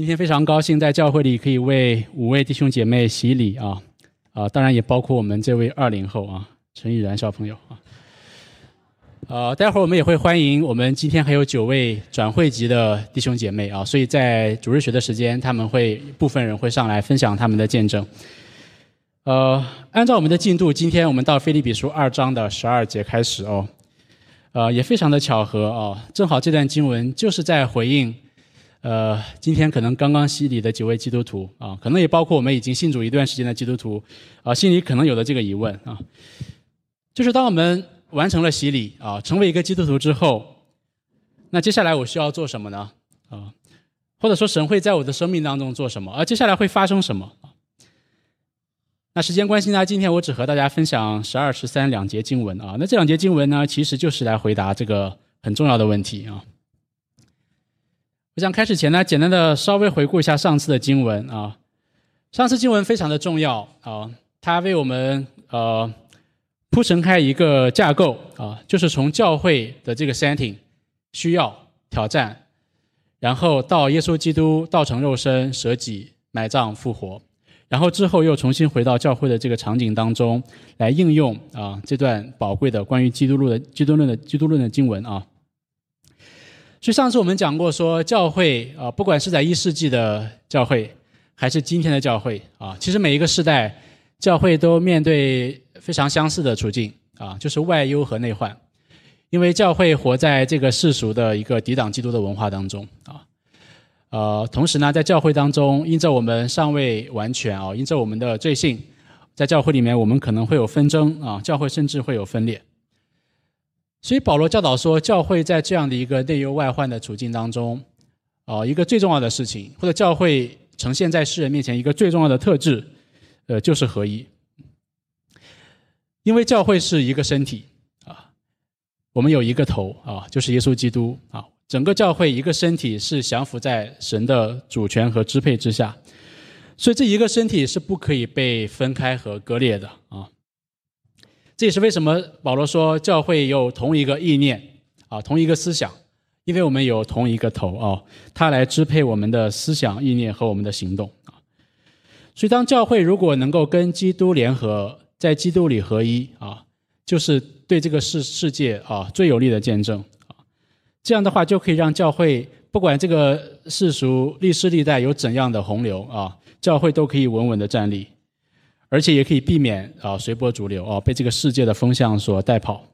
今天非常高兴在教会里可以为五位弟兄姐妹洗礼啊啊，当然也包括我们这位二零后啊陈毅然小朋友啊。呃，待会儿我们也会欢迎我们今天还有九位转会籍的弟兄姐妹啊，所以在主日学的时间，他们会部分人会上来分享他们的见证。呃，按照我们的进度，今天我们到菲利比书二章的十二节开始哦。呃，也非常的巧合哦，正好这段经文就是在回应，呃，今天可能刚刚洗礼的几位基督徒啊，可能也包括我们已经信主一段时间的基督徒啊，心里可能有的这个疑问啊，就是当我们完成了洗礼啊，成为一个基督徒之后，那接下来我需要做什么呢？啊，或者说神会在我的生命当中做什么？而接下来会发生什么？那时间关系呢，今天我只和大家分享十二、十三两节经文啊。那这两节经文呢，其实就是来回答这个很重要的问题啊。我想开始前呢，简单的稍微回顾一下上次的经文啊。上次经文非常的重要啊，它为我们呃铺陈开一个架构啊，就是从教会的这个 setting 需要挑战，然后到耶稣基督道成肉身、舍己、埋葬、复活。然后之后又重新回到教会的这个场景当中来应用啊这段宝贵的关于基督论的基督论的基督论的经文啊。所以上次我们讲过说教会啊，不管是在一世纪的教会还是今天的教会啊，其实每一个时代教会都面对非常相似的处境啊，就是外忧和内患，因为教会活在这个世俗的一个抵挡基督的文化当中啊。呃，同时呢，在教会当中，因着我们尚未完全啊，因着我们的罪性，在教会里面，我们可能会有纷争啊，教会甚至会有分裂。所以保罗教导说，教会在这样的一个内忧外患的处境当中，啊，一个最重要的事情，或者教会呈现在世人面前一个最重要的特质，呃，就是合一。因为教会是一个身体啊，我们有一个头啊，就是耶稣基督啊。整个教会一个身体是降服在神的主权和支配之下，所以这一个身体是不可以被分开和割裂的啊。这也是为什么保罗说教会有同一个意念啊，同一个思想，因为我们有同一个头啊，他来支配我们的思想、意念和我们的行动啊。所以当教会如果能够跟基督联合，在基督里合一啊，就是对这个世世界啊最有力的见证啊。这样的话，就可以让教会不管这个世俗历史历代有怎样的洪流啊，教会都可以稳稳的站立，而且也可以避免啊随波逐流啊被这个世界的风向所带跑。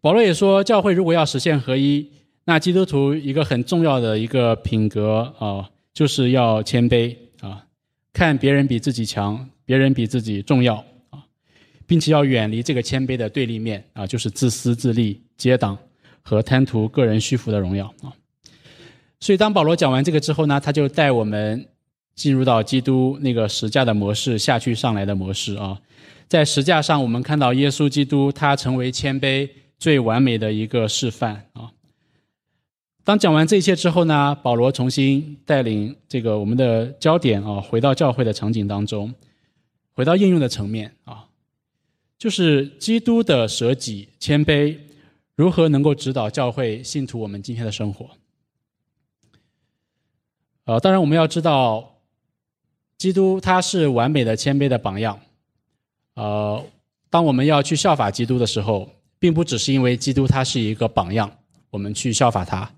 保罗也说，教会如果要实现合一，那基督徒一个很重要的一个品格啊，就是要谦卑啊，看别人比自己强，别人比自己重要啊，并且要远离这个谦卑的对立面啊，就是自私自利、结党。和贪图个人虚浮的荣耀啊，所以当保罗讲完这个之后呢，他就带我们进入到基督那个十架的模式下去上来的模式啊，在十架上我们看到耶稣基督他成为谦卑最完美的一个示范啊。当讲完这一切之后呢，保罗重新带领这个我们的焦点啊，回到教会的场景当中，回到应用的层面啊，就是基督的舍己谦卑。如何能够指导教会信徒我们今天的生活？呃，当然我们要知道，基督他是完美的谦卑的榜样。呃，当我们要去效法基督的时候，并不只是因为基督他是一个榜样，我们去效法他。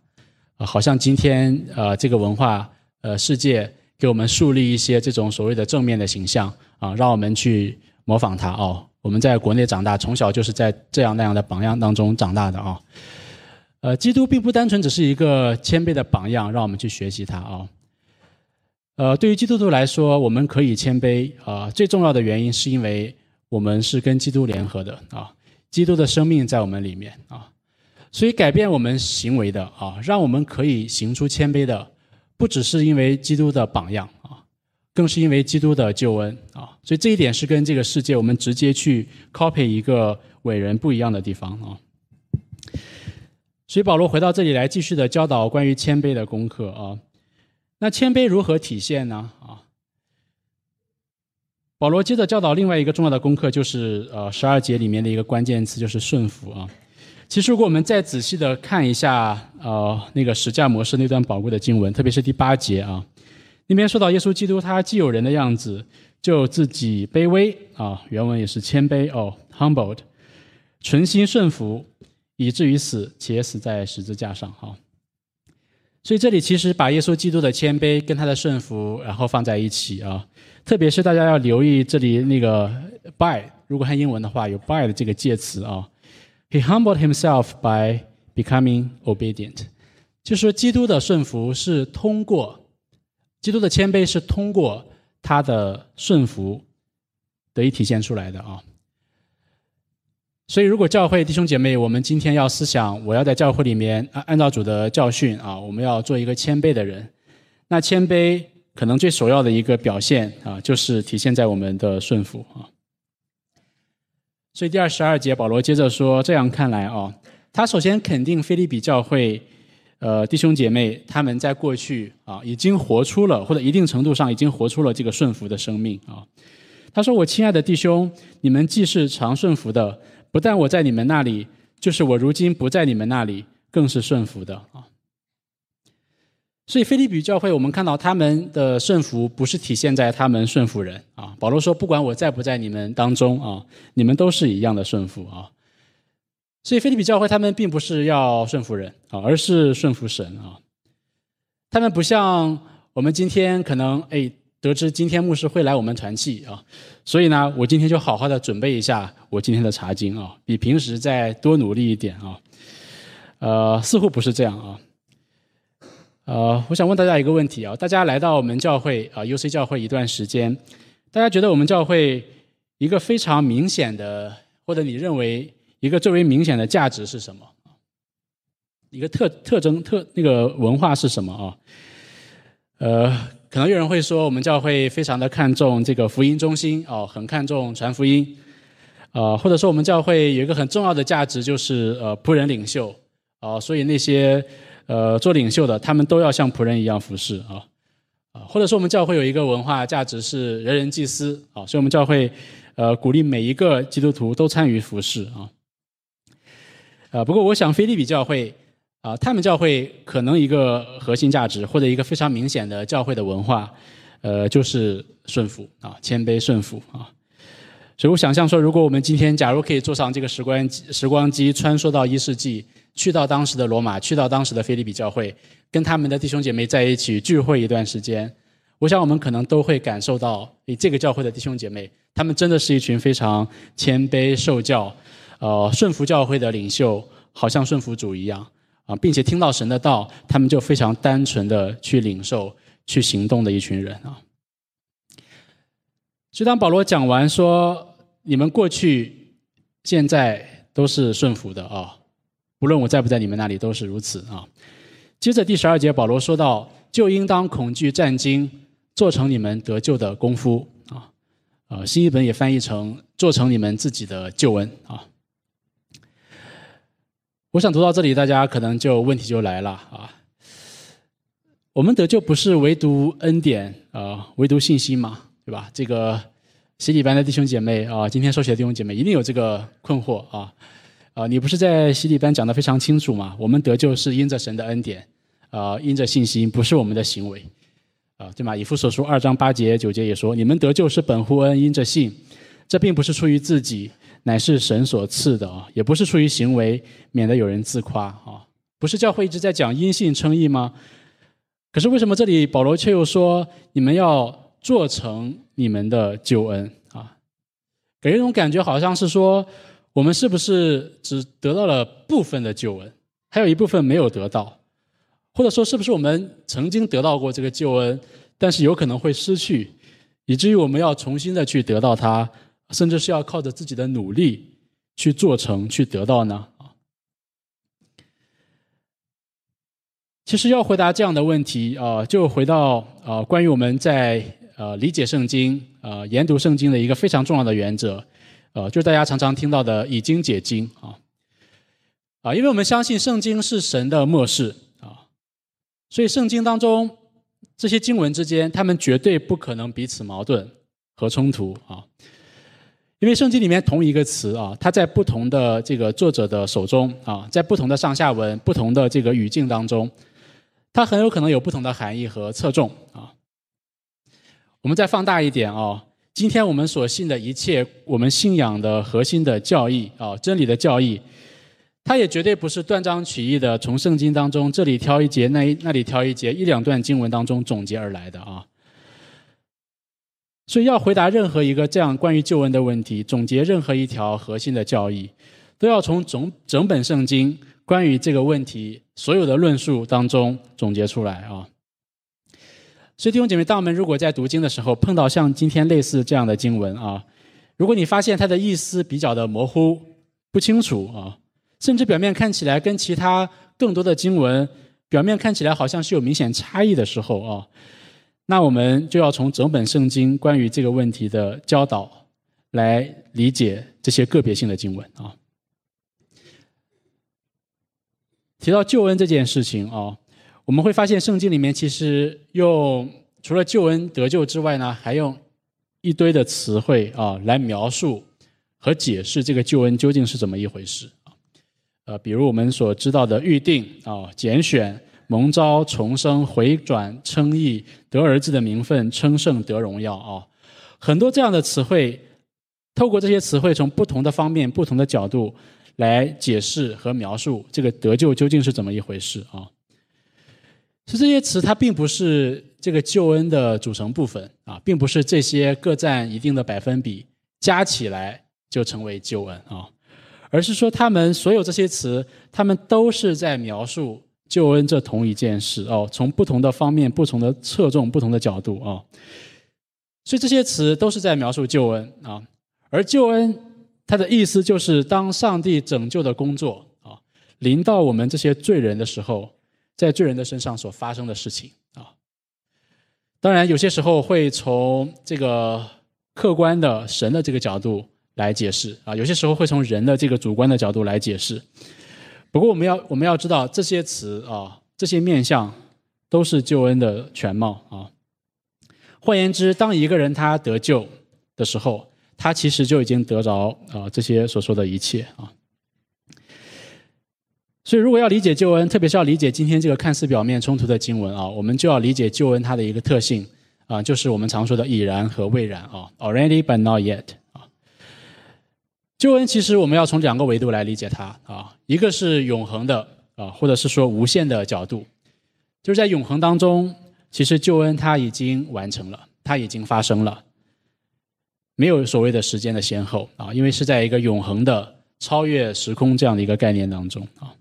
呃，好像今天呃这个文化呃世界给我们树立一些这种所谓的正面的形象啊，让我们去模仿他哦。我们在国内长大，从小就是在这样那样的榜样当中长大的啊。呃，基督并不单纯只是一个谦卑的榜样，让我们去学习他啊。呃，对于基督徒来说，我们可以谦卑啊，最重要的原因是因为我们是跟基督联合的啊，基督的生命在我们里面啊，所以改变我们行为的啊，让我们可以行出谦卑的，不只是因为基督的榜样啊。更是因为基督的救恩啊，所以这一点是跟这个世界我们直接去 copy 一个伟人不一样的地方啊。所以保罗回到这里来，继续的教导关于谦卑的功课啊。那谦卑如何体现呢？啊，保罗接着教导另外一个重要的功课，就是呃十二节里面的一个关键词，就是顺服啊。其实，如果我们再仔细的看一下，呃，那个十架模式那段宝贵的经文，特别是第八节啊，那边说到耶稣基督他既有人的样子，就自己卑微啊，原文也是谦卑哦，humbled，存心顺服，以至于死，且死在十字架上哈。所以这里其实把耶稣基督的谦卑跟他的顺服，然后放在一起啊，特别是大家要留意这里那个 by，如果看英文的话，有 by 的这个介词啊。He humbled himself by becoming obedient，就是说，基督的顺服是通过，基督的谦卑是通过他的顺服得以体现出来的啊。所以，如果教会弟兄姐妹，我们今天要思想，我要在教会里面按按照主的教训啊，我们要做一个谦卑的人。那谦卑可能最首要的一个表现啊，就是体现在我们的顺服啊。所以第二十二节，保罗接着说：“这样看来啊，他首先肯定菲利比教会，呃，弟兄姐妹他们在过去啊，已经活出了或者一定程度上已经活出了这个顺服的生命啊。他说：‘我亲爱的弟兄，你们既是常顺服的，不但我在你们那里，就是我如今不在你们那里，更是顺服的啊。’”所以，菲利比教会，我们看到他们的顺服不是体现在他们顺服人啊。保罗说：“不管我在不在你们当中啊，你们都是一样的顺服啊。”所以，菲利比教会他们并不是要顺服人啊，而是顺服神啊。他们不像我们今天可能哎得知今天牧师会来我们团契啊，所以呢，我今天就好好的准备一下我今天的查经啊，比平时再多努力一点啊。呃，似乎不是这样啊。呃，我想问大家一个问题啊，大家来到我们教会啊，UC 教会一段时间，大家觉得我们教会一个非常明显的，或者你认为一个最为明显的价值是什么？一个特特征特那个文化是什么啊？呃，可能有人会说，我们教会非常的看重这个福音中心哦，很看重传福音，呃，或者说我们教会有一个很重要的价值就是呃仆人领袖啊，所以那些。呃，做领袖的，他们都要像仆人一样服侍啊，啊，或者说我们教会有一个文化价值是人人祭司啊，所以我们教会呃鼓励每一个基督徒都参与服侍啊，啊，不过我想菲利比教会啊，他们教会可能一个核心价值或者一个非常明显的教会的文化，呃，就是顺服啊，谦卑顺服啊，所以我想象说，如果我们今天假如可以坐上这个时光时光机，穿梭到一世纪。去到当时的罗马，去到当时的菲利比教会，跟他们的弟兄姐妹在一起聚会一段时间，我想我们可能都会感受到，诶这个教会的弟兄姐妹，他们真的是一群非常谦卑受教，呃，顺服教会的领袖，好像顺服主一样啊，并且听到神的道，他们就非常单纯的去领受、去行动的一群人啊。所以当保罗讲完说，你们过去、现在都是顺服的啊。无论我在不在你们那里，都是如此啊。接着第十二节，保罗说到：“就应当恐惧战惊，做成你们得救的功夫啊。”呃，新译本也翻译成“做成你们自己的救恩”啊。我想读到这里，大家可能就问题就来了啊。我们得救不是唯独恩典啊，唯独信心嘛，对吧？这个洗礼班的弟兄姐妹啊，今天收学的弟兄姐妹一定有这个困惑啊。啊，你不是在洗礼班讲的非常清楚吗？我们得救是因着神的恩典，啊，因着信心，不是我们的行为，啊，对吗？以弗所书二章八节九节也说，你们得救是本乎恩，因着信，这并不是出于自己，乃是神所赐的啊，也不是出于行为，免得有人自夸啊。不是教会一直在讲因信称义吗？可是为什么这里保罗却又说你们要做成你们的救恩啊？给人一种感觉，好像是说。我们是不是只得到了部分的救恩，还有一部分没有得到？或者说，是不是我们曾经得到过这个救恩，但是有可能会失去，以至于我们要重新的去得到它，甚至是要靠着自己的努力去做成、去得到呢？啊，其实要回答这样的问题啊，就回到啊，关于我们在呃理解圣经、呃研读圣经的一个非常重要的原则。呃，就是大家常常听到的以经解经啊，啊，因为我们相信圣经是神的末世啊，所以圣经当中这些经文之间，他们绝对不可能彼此矛盾和冲突啊。因为圣经里面同一个词啊，它在不同的这个作者的手中啊，在不同的上下文、不同的这个语境当中，它很有可能有不同的含义和侧重啊。我们再放大一点啊，今天我们所信的一切，我们信仰的核心的教义啊，真理的教义，它也绝对不是断章取义的，从圣经当中这里挑一节，那一那里挑一节，一两段经文当中总结而来的啊。所以要回答任何一个这样关于救恩的问题，总结任何一条核心的教义，都要从整整本圣经关于这个问题所有的论述当中总结出来啊。所以弟兄姐妹，当我们如果在读经的时候碰到像今天类似这样的经文啊，如果你发现它的意思比较的模糊、不清楚啊，甚至表面看起来跟其他更多的经文表面看起来好像是有明显差异的时候啊。那我们就要从整本圣经关于这个问题的教导来理解这些个别性的经文啊。提到救恩这件事情啊，我们会发现圣经里面其实用除了救恩得救之外呢，还用一堆的词汇啊来描述和解释这个救恩究竟是怎么一回事啊。呃，比如我们所知道的预定啊、拣选。蒙召重生回转称义得儿子的名分称圣得荣耀啊，很多这样的词汇，透过这些词汇从不同的方面、不同的角度来解释和描述这个得救究竟是怎么一回事啊。所以这些词它并不是这个救恩的组成部分啊，并不是这些各占一定的百分比加起来就成为救恩啊，而是说他们所有这些词，他们都是在描述。救恩这同一件事哦，从不同的方面、不同的侧重、不同的角度啊，所以这些词都是在描述救恩啊。而救恩它的意思就是，当上帝拯救的工作啊临到我们这些罪人的时候，在罪人的身上所发生的事情啊。当然，有些时候会从这个客观的神的这个角度来解释啊，有些时候会从人的这个主观的角度来解释。不过我们要我们要知道这些词啊，这些面相都是救恩的全貌啊。换言之，当一个人他得救的时候，他其实就已经得着啊这些所说的一切啊。所以，如果要理解救恩，特别是要理解今天这个看似表面冲突的经文啊，我们就要理解救恩它的一个特性啊，就是我们常说的已然和未然啊，already but not yet 啊。救恩其实我们要从两个维度来理解它啊，一个是永恒的啊，或者是说无限的角度，就是在永恒当中，其实救恩它已经完成了，它已经发生了，没有所谓的时间的先后啊，因为是在一个永恒的超越时空这样的一个概念当中啊，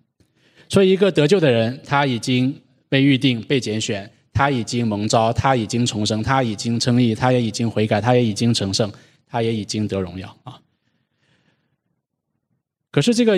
所以一个得救的人，他已经被预定、被拣选，他已经蒙召，他已经重生，他已经称义，他也已经悔改，他也已经成圣，他也已经得荣耀啊。可是这个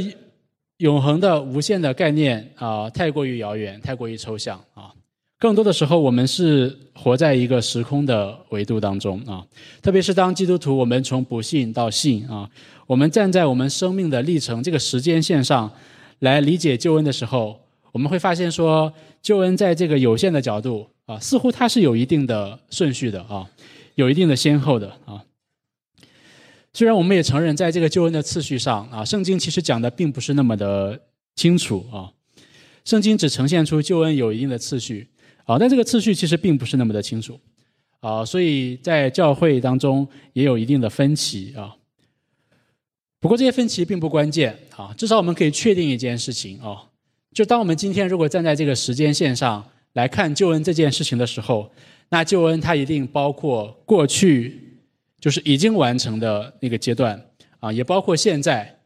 永恒的、无限的概念啊，太过于遥远，太过于抽象啊。更多的时候，我们是活在一个时空的维度当中啊。特别是当基督徒，我们从不信到信啊，我们站在我们生命的历程这个时间线上来理解救恩的时候，我们会发现说，救恩在这个有限的角度啊，似乎它是有一定的顺序的啊，有一定的先后的啊。虽然我们也承认，在这个救恩的次序上啊，圣经其实讲的并不是那么的清楚啊。圣经只呈现出救恩有一定的次序啊，但这个次序其实并不是那么的清楚啊，所以在教会当中也有一定的分歧啊。不过这些分歧并不关键啊，至少我们可以确定一件事情啊，就当我们今天如果站在这个时间线上来看救恩这件事情的时候，那救恩它一定包括过去。就是已经完成的那个阶段啊，也包括现在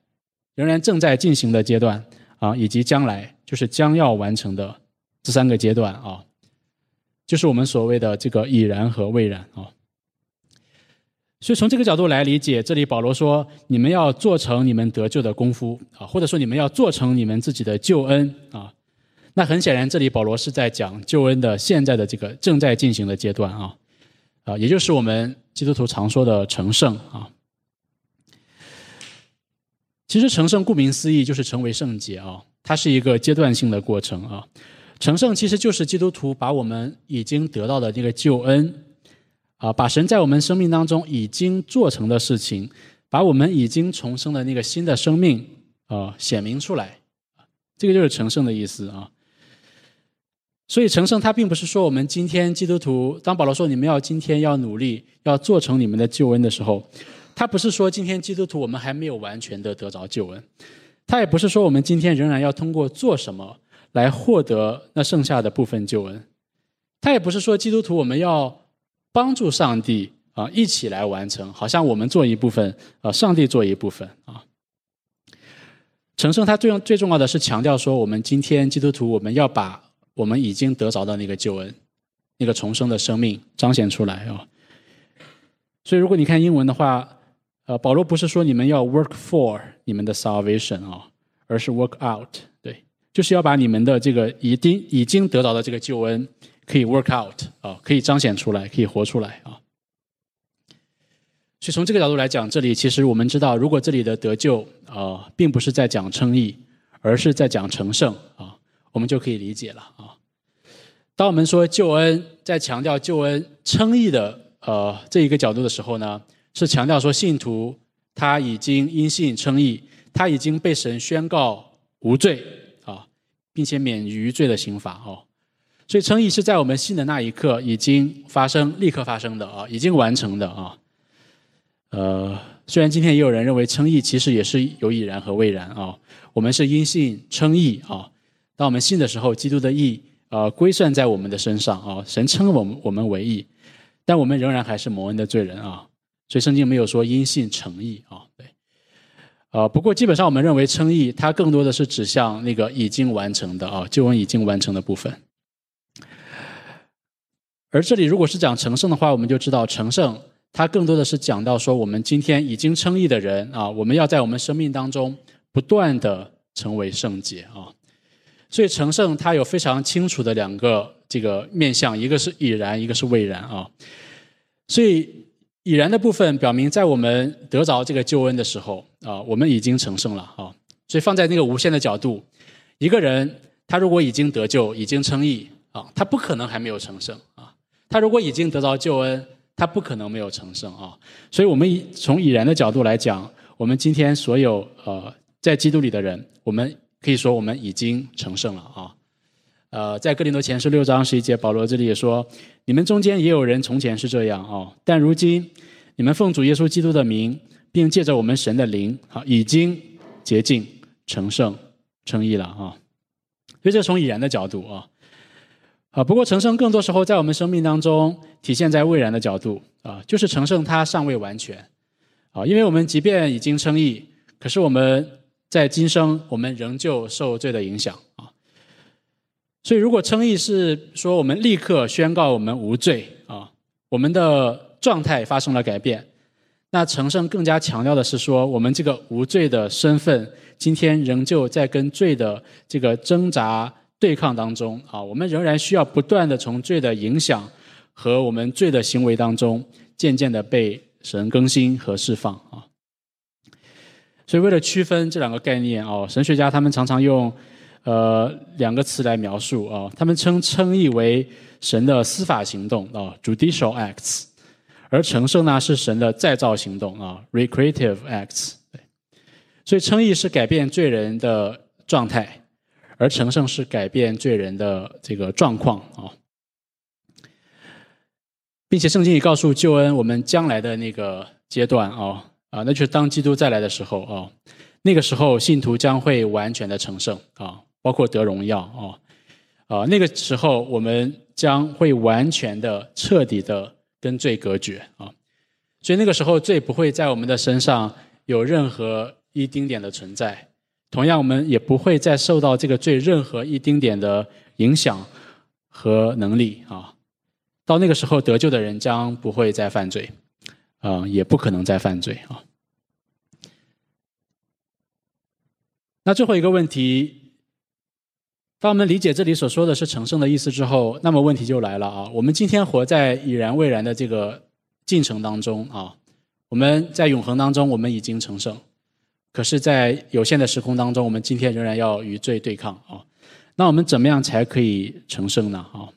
仍然正在进行的阶段啊，以及将来就是将要完成的这三个阶段啊，就是我们所谓的这个已然和未然啊。所以从这个角度来理解，这里保罗说：“你们要做成你们得救的功夫啊，或者说你们要做成你们自己的救恩啊。”那很显然，这里保罗是在讲救恩的现在的这个正在进行的阶段啊。啊，也就是我们基督徒常说的成圣啊。其实成圣顾名思义就是成为圣洁啊，它是一个阶段性的过程啊。成圣其实就是基督徒把我们已经得到的那个救恩啊，把神在我们生命当中已经做成的事情，把我们已经重生的那个新的生命啊显明出来，这个就是成圣的意思啊。所以成圣，它并不是说我们今天基督徒，当保罗说你们要今天要努力要做成你们的救恩的时候，他不是说今天基督徒我们还没有完全的得着救恩，他也不是说我们今天仍然要通过做什么来获得那剩下的部分救恩，他也不是说基督徒我们要帮助上帝啊一起来完成，好像我们做一部分，呃，上帝做一部分啊。成圣，他最最重要的是强调说，我们今天基督徒我们要把。我们已经得着的那个救恩，那个重生的生命彰显出来啊！所以，如果你看英文的话，呃，保罗不是说你们要 work for 你们的 salvation 啊，而是 work out，对，就是要把你们的这个已经已经得到的这个救恩可以 work out 啊，可以彰显出来，可以活出来啊。所以，从这个角度来讲，这里其实我们知道，如果这里的得救啊，并不是在讲称义，而是在讲成圣啊。我们就可以理解了。当我们说救恩，在强调救恩称义的呃这一个角度的时候呢，是强调说信徒他已经因信称义，他已经被神宣告无罪啊，并且免于罪的刑罚哦。所以称义是在我们信的那一刻已经发生，立刻发生的啊，已经完成的啊。呃，虽然今天也有人认为称义其实也是有已然和未然啊，我们是因信称义啊。当我们信的时候，基督的义呃归算在我们的身上啊，神称我们我们为义，但我们仍然还是蒙恩的罪人啊，所以圣经没有说因信成义啊，对，呃不过基本上我们认为称义，它更多的是指向那个已经完成的啊，救恩已经完成的部分。而这里如果是讲成圣的话，我们就知道成圣，它更多的是讲到说我们今天已经称义的人啊，我们要在我们生命当中不断的成为圣洁啊。所以成圣它有非常清楚的两个这个面相，一个是已然，一个是未然啊。所以已然的部分表明，在我们得着这个救恩的时候啊，我们已经成圣了啊。所以放在那个无限的角度，一个人他如果已经得救，已经称义啊，他不可能还没有成圣啊。他如果已经得着救恩，他不可能没有成圣啊。所以我们以从已然的角度来讲，我们今天所有呃在基督里的人，我们。可以说我们已经成圣了啊！呃，在哥林多前书六章十一节，保罗这里也说：你们中间也有人从前是这样啊，但如今你们奉主耶稣基督的名，并借着我们神的灵，啊，已经洁净、成圣、称义了啊！所以这从已然的角度啊，啊，不过成圣更多时候在我们生命当中体现在未然的角度啊，就是成圣它尚未完全啊，因为我们即便已经称义，可是我们。在今生，我们仍旧受罪的影响啊。所以，如果称义是说我们立刻宣告我们无罪啊，我们的状态发生了改变，那成圣更加强调的是说，我们这个无罪的身份，今天仍旧在跟罪的这个挣扎对抗当中啊。我们仍然需要不断的从罪的影响和我们罪的行为当中，渐渐的被神更新和释放啊。所以，为了区分这两个概念哦，神学家他们常常用呃两个词来描述啊，他们称称义为神的司法行动啊，judicial acts，而成圣呢是神的再造行动啊，recreative acts。所以称义是改变罪人的状态，而成圣是改变罪人的这个状况啊，并且圣经也告诉救恩我们将来的那个阶段啊。啊，那就是当基督再来的时候啊，那个时候信徒将会完全的成圣啊，包括得荣耀啊，啊，那个时候我们将会完全的、彻底的跟罪隔绝啊，所以那个时候罪不会在我们的身上有任何一丁点的存在，同样我们也不会再受到这个罪任何一丁点的影响和能力啊，到那个时候得救的人将不会再犯罪。啊，也不可能再犯罪啊。那最后一个问题，当我们理解这里所说的是成圣的意思之后，那么问题就来了啊。我们今天活在已然未然的这个进程当中啊，我们在永恒当中，我们已经成圣，可是，在有限的时空当中，我们今天仍然要与罪对抗啊。那我们怎么样才可以成圣呢？啊？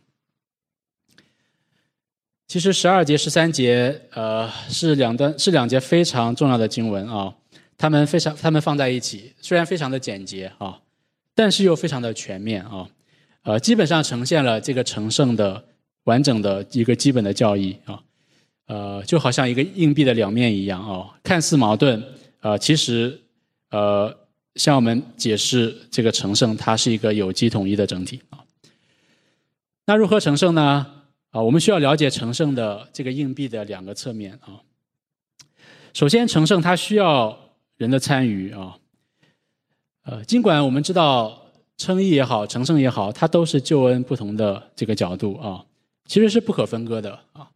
其实十二节、十三节，呃，是两段是两节非常重要的经文啊。他们非常，他们放在一起，虽然非常的简洁啊，但是又非常的全面啊。呃，基本上呈现了这个成圣的完整的一个基本的教义啊。呃，就好像一个硬币的两面一样啊，看似矛盾，呃，其实呃，向我们解释这个成圣，它是一个有机统一的整体啊。那如何成圣呢？啊，我们需要了解成圣的这个硬币的两个侧面啊。首先，成圣它需要人的参与啊。呃，尽管我们知道称义也好，成圣也好，它都是救恩不同的这个角度啊，其实是不可分割的啊。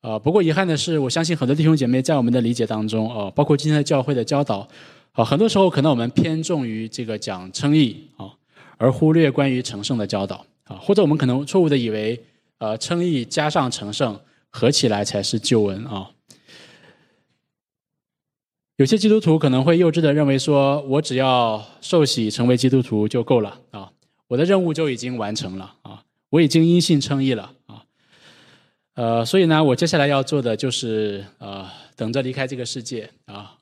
啊，不过遗憾的是，我相信很多弟兄姐妹在我们的理解当中啊，包括今天的教会的教导啊，很多时候可能我们偏重于这个讲称义啊，而忽略关于成圣的教导啊，或者我们可能错误的以为。呃，称义加上成圣合起来才是救恩啊！有些基督徒可能会幼稚的认为说，我只要受洗成为基督徒就够了啊，我的任务就已经完成了啊，我已经因信称义了啊。呃，所以呢，我接下来要做的就是呃，等着离开这个世界啊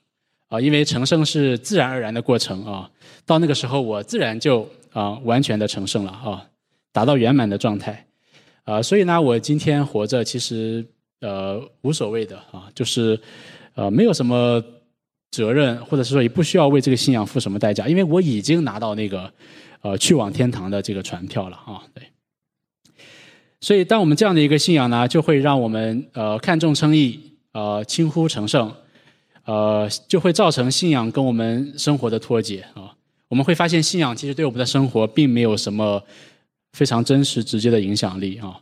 啊，因为成圣是自然而然的过程啊，到那个时候我自然就啊完全的成圣了啊，达到圆满的状态。啊，所以呢，我今天活着其实呃无所谓的啊，就是呃没有什么责任，或者是说也不需要为这个信仰付什么代价，因为我已经拿到那个呃去往天堂的这个船票了啊。对，所以当我们这样的一个信仰呢，就会让我们呃看重称义，呃轻忽成圣，呃就会造成信仰跟我们生活的脱节啊。我们会发现信仰其实对我们的生活并没有什么。非常真实、直接的影响力啊，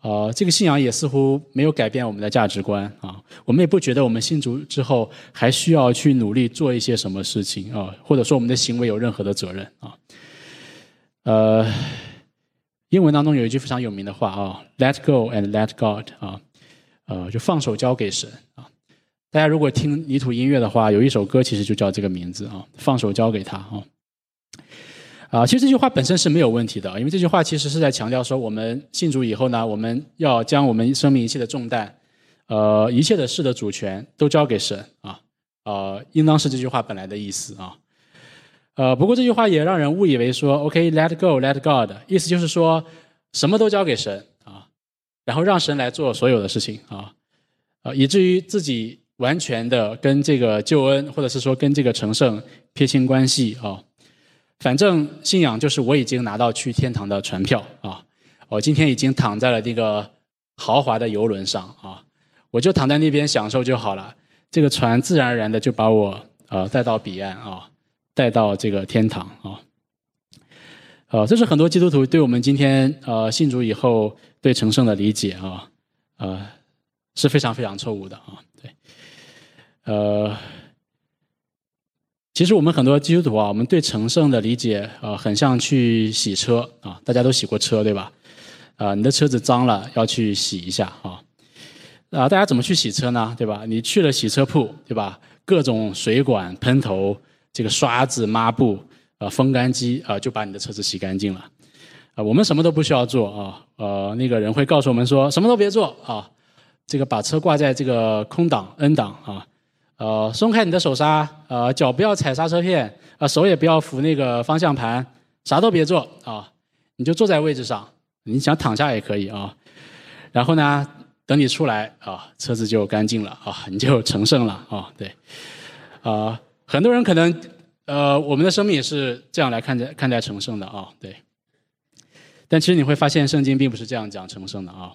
呃，这个信仰也似乎没有改变我们的价值观啊。我们也不觉得我们信主之后还需要去努力做一些什么事情啊，或者说我们的行为有任何的责任啊。呃，英文当中有一句非常有名的话啊，“Let go and let God” 啊，呃，就放手交给神啊。大家如果听泥土音乐的话，有一首歌其实就叫这个名字啊，“放手交给他”啊。啊，其实这句话本身是没有问题的，因为这句话其实是在强调说，我们信主以后呢，我们要将我们生命一切的重担，呃，一切的事的主权都交给神啊，呃，应当是这句话本来的意思啊。呃，不过这句话也让人误以为说，OK，let go，let God，意思就是说什么都交给神啊，然后让神来做所有的事情啊，啊，以至于自己完全的跟这个救恩或者是说跟这个成圣撇清关系啊。反正信仰就是我已经拿到去天堂的船票啊！我今天已经躺在了这个豪华的游轮上啊，我就躺在那边享受就好了。这个船自然而然的就把我呃带到彼岸啊，带到这个天堂啊。呃，这是很多基督徒对我们今天呃信主以后对成圣的理解啊，呃是非常非常错误的啊。对，呃。其实我们很多基督徒啊，我们对成圣的理解啊，很像去洗车啊，大家都洗过车对吧？啊，你的车子脏了要去洗一下啊，啊，大家怎么去洗车呢？对吧？你去了洗车铺对吧？各种水管、喷头、这个刷子、抹布、呃，风干机啊，就把你的车子洗干净了。啊，我们什么都不需要做啊，呃，那个人会告诉我们说，什么都别做啊，这个把车挂在这个空档 N 档啊。呃，松开你的手刹，呃，脚不要踩刹车片，啊，手也不要扶那个方向盘，啥都别做啊，你就坐在位置上，你想躺下也可以啊。然后呢，等你出来啊，车子就干净了啊，你就成圣了啊。对，啊，很多人可能，呃，我们的生命也是这样来看待看待成圣的啊。对，但其实你会发现，圣经并不是这样讲成圣的啊。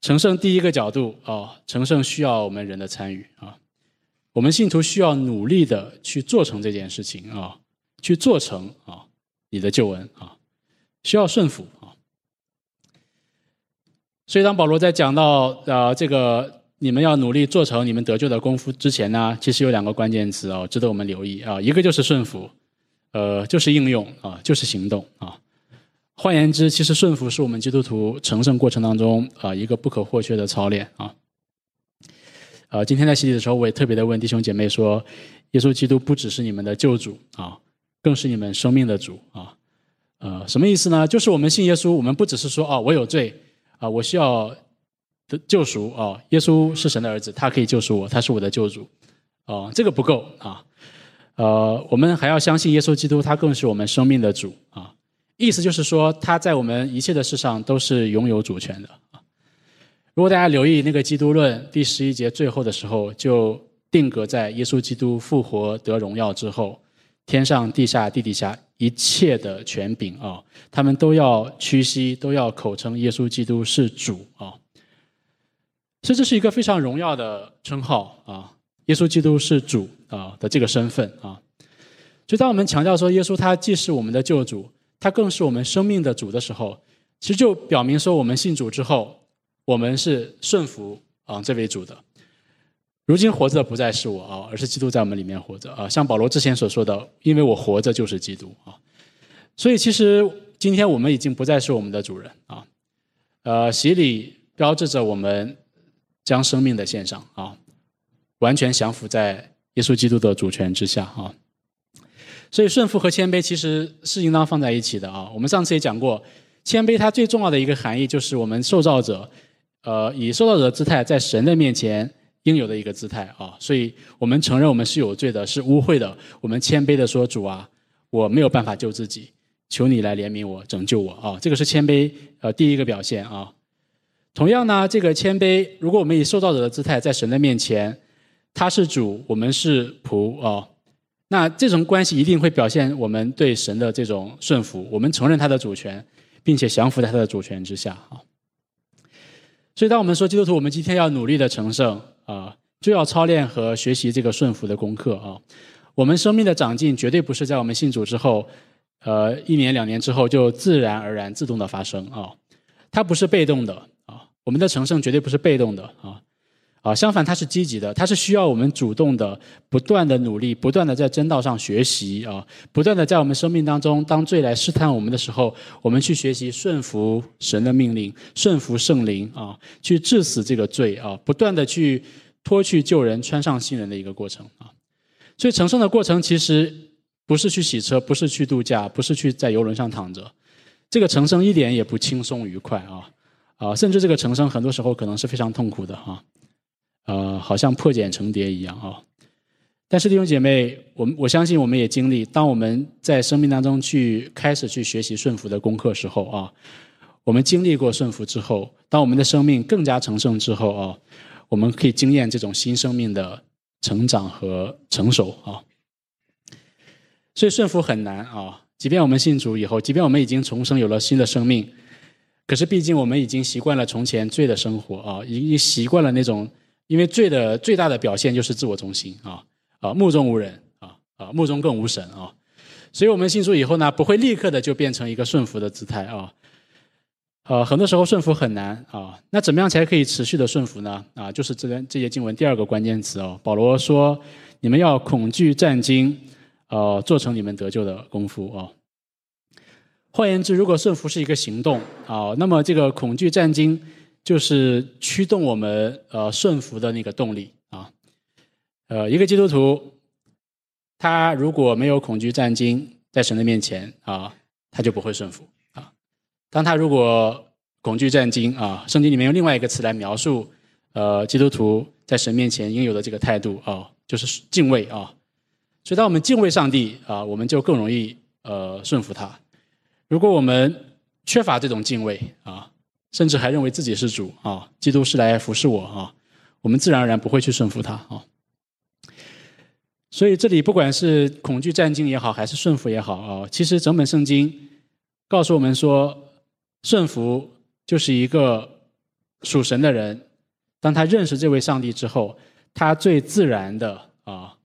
成圣第一个角度啊，成圣需要我们人的参与啊。我们信徒需要努力的去做成这件事情啊，去做成啊，你的救恩啊，需要顺服啊。所以当保罗在讲到啊这个你们要努力做成你们得救的功夫之前呢，其实有两个关键词哦，值得我们留意啊。一个就是顺服，呃，就是应用啊，就是行动啊。换言之，其实顺服是我们基督徒成圣过程当中啊一个不可或缺的操练啊。呃，今天在洗礼的时候，我也特别的问弟兄姐妹说：“耶稣基督不只是你们的救主啊，更是你们生命的主啊。”呃，什么意思呢？就是我们信耶稣，我们不只是说哦，我有罪啊，我需要的救赎啊，耶稣是神的儿子，他可以救赎我，他是我的救主，啊，这个不够啊，呃，我们还要相信耶稣基督，他更是我们生命的主啊。意思就是说，他在我们一切的事上都是拥有主权的啊。如果大家留意那个基督论第十一节最后的时候，就定格在耶稣基督复活得荣耀之后，天上地下地底下一切的权柄啊，他们都要屈膝，都要口称耶稣基督是主啊。所以这是一个非常荣耀的称号啊！耶稣基督是主啊的这个身份啊。所以当我们强调说耶稣他既是我们的救主，他更是我们生命的主的时候，其实就表明说我们信主之后，我们是顺服啊这位主的。如今活着的不再是我啊，而是基督在我们里面活着啊。像保罗之前所说的，因为我活着就是基督啊。所以其实今天我们已经不再是我们的主人啊。呃，洗礼标志着我们。将生命的献上啊，完全降服在耶稣基督的主权之下啊。所以顺服和谦卑其实是应当放在一起的啊。我们上次也讲过，谦卑它最重要的一个含义就是我们受造者，呃，以受造者的姿态在神的面前应有的一个姿态啊。所以我们承认我们是有罪的，是污秽的。我们谦卑的说：“主啊，我没有办法救自己，求你来怜悯我，拯救我啊。”这个是谦卑呃第一个表现啊。同样呢，这个谦卑，如果我们以受造者的姿态在神的面前，他是主，我们是仆啊，那这种关系一定会表现我们对神的这种顺服，我们承认他的主权，并且降服在他的主权之下啊。所以，当我们说基督徒，我们今天要努力的成圣啊，就要操练和学习这个顺服的功课啊。我们生命的长进绝对不是在我们信主之后，呃，一年两年之后就自然而然自动的发生啊，它不是被动的啊。我们的成圣绝对不是被动的啊，啊，相反，它是积极的，它是需要我们主动的、不断的努力，不断的在真道上学习啊，不断的在我们生命当中，当罪来试探我们的时候，我们去学习顺服神的命令，顺服圣灵啊，去治死这个罪啊，不断的去脱去旧人，穿上新人的一个过程啊。所以成圣的过程其实不是去洗车，不是去度假，不是去在游轮上躺着，这个成圣一点也不轻松愉快啊。啊，甚至这个成生很多时候可能是非常痛苦的哈，呃，好像破茧成蝶一样啊。但是弟兄姐妹，我们我相信我们也经历，当我们在生命当中去开始去学习顺服的功课时候啊，我们经历过顺服之后，当我们的生命更加成圣之后啊，我们可以经验这种新生命的成长和成熟啊。所以顺服很难啊，即便我们信主以后，即便我们已经重生有了新的生命。可是，毕竟我们已经习惯了从前罪的生活啊，已经习惯了那种，因为罪的最大的表现就是自我中心啊啊，目中无人啊啊，目中更无神啊，所以我们信主以后呢，不会立刻的就变成一个顺服的姿态啊，呃，很多时候顺服很难啊，那怎么样才可以持续的顺服呢？啊，就是这这些经文第二个关键词哦，保罗说，你们要恐惧战惊，呃，做成你们得救的功夫啊。换言之，如果顺服是一个行动啊，那么这个恐惧战惊就是驱动我们呃顺服的那个动力啊。呃，一个基督徒，他如果没有恐惧战惊，在神的面前啊，他就不会顺服啊。当他如果恐惧战惊啊，圣经里面用另外一个词来描述呃基督徒在神面前应有的这个态度啊，就是敬畏啊。所以，当我们敬畏上帝啊，我们就更容易呃顺服他。如果我们缺乏这种敬畏啊，甚至还认为自己是主啊，基督是来服侍我啊，我们自然而然不会去顺服他啊。所以这里不管是恐惧战惊也好，还是顺服也好啊，其实整本圣经告诉我们说，顺服就是一个属神的人，当他认识这位上帝之后，他最自然的啊，